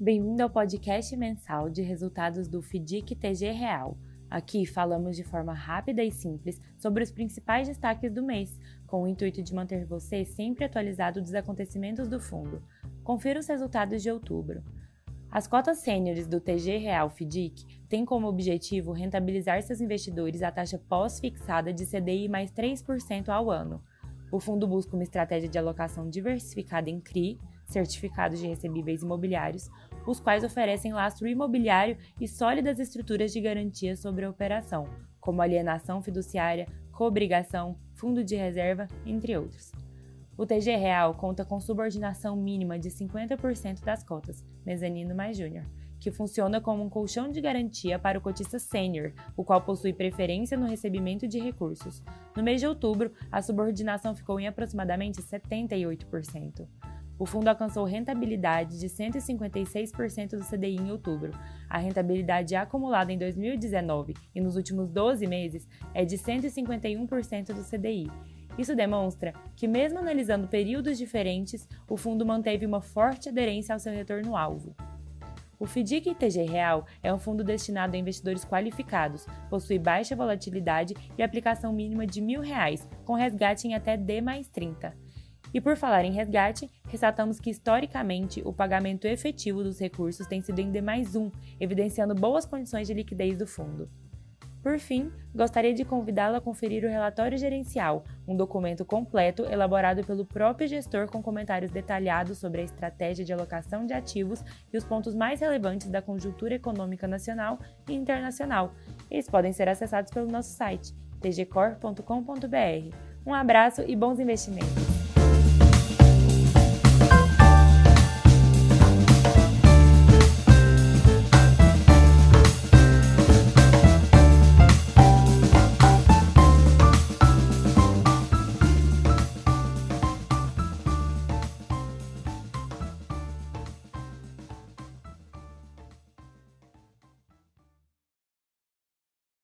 bem-vindo ao podcast mensal de resultados do FDIC TG Real. Aqui falamos de forma rápida e simples sobre os principais destaques do mês, com o intuito de manter você sempre atualizado dos acontecimentos do fundo. Confira os resultados de outubro. As cotas sêniores do TG Real FDIC têm como objetivo rentabilizar seus investidores à taxa pós-fixada de CDI mais 3% ao ano. O fundo busca uma estratégia de alocação diversificada em CRI, certificados de recebíveis imobiliários, os quais oferecem lastro imobiliário e sólidas estruturas de garantia sobre a operação, como alienação fiduciária, coobrigação, fundo de reserva, entre outros. O TG Real conta com subordinação mínima de 50% das cotas, mezanino mais júnior, que funciona como um colchão de garantia para o cotista sênior, o qual possui preferência no recebimento de recursos. No mês de outubro, a subordinação ficou em aproximadamente 78% o fundo alcançou rentabilidade de 156% do CDI em outubro. A rentabilidade acumulada em 2019 e nos últimos 12 meses é de 151% do CDI. Isso demonstra que, mesmo analisando períodos diferentes, o fundo manteve uma forte aderência ao seu retorno-alvo. O FDIC TG Real é um fundo destinado a investidores qualificados, possui baixa volatilidade e aplicação mínima de R$ 1.000, com resgate em até D mais 30. E por falar em resgate, ressaltamos que historicamente o pagamento efetivo dos recursos tem sido em D mais 1, evidenciando boas condições de liquidez do fundo. Por fim, gostaria de convidá-lo a conferir o relatório gerencial, um documento completo elaborado pelo próprio gestor com comentários detalhados sobre a estratégia de alocação de ativos e os pontos mais relevantes da conjuntura econômica nacional e internacional. Eles podem ser acessados pelo nosso site tgcor.com.br. Um abraço e bons investimentos!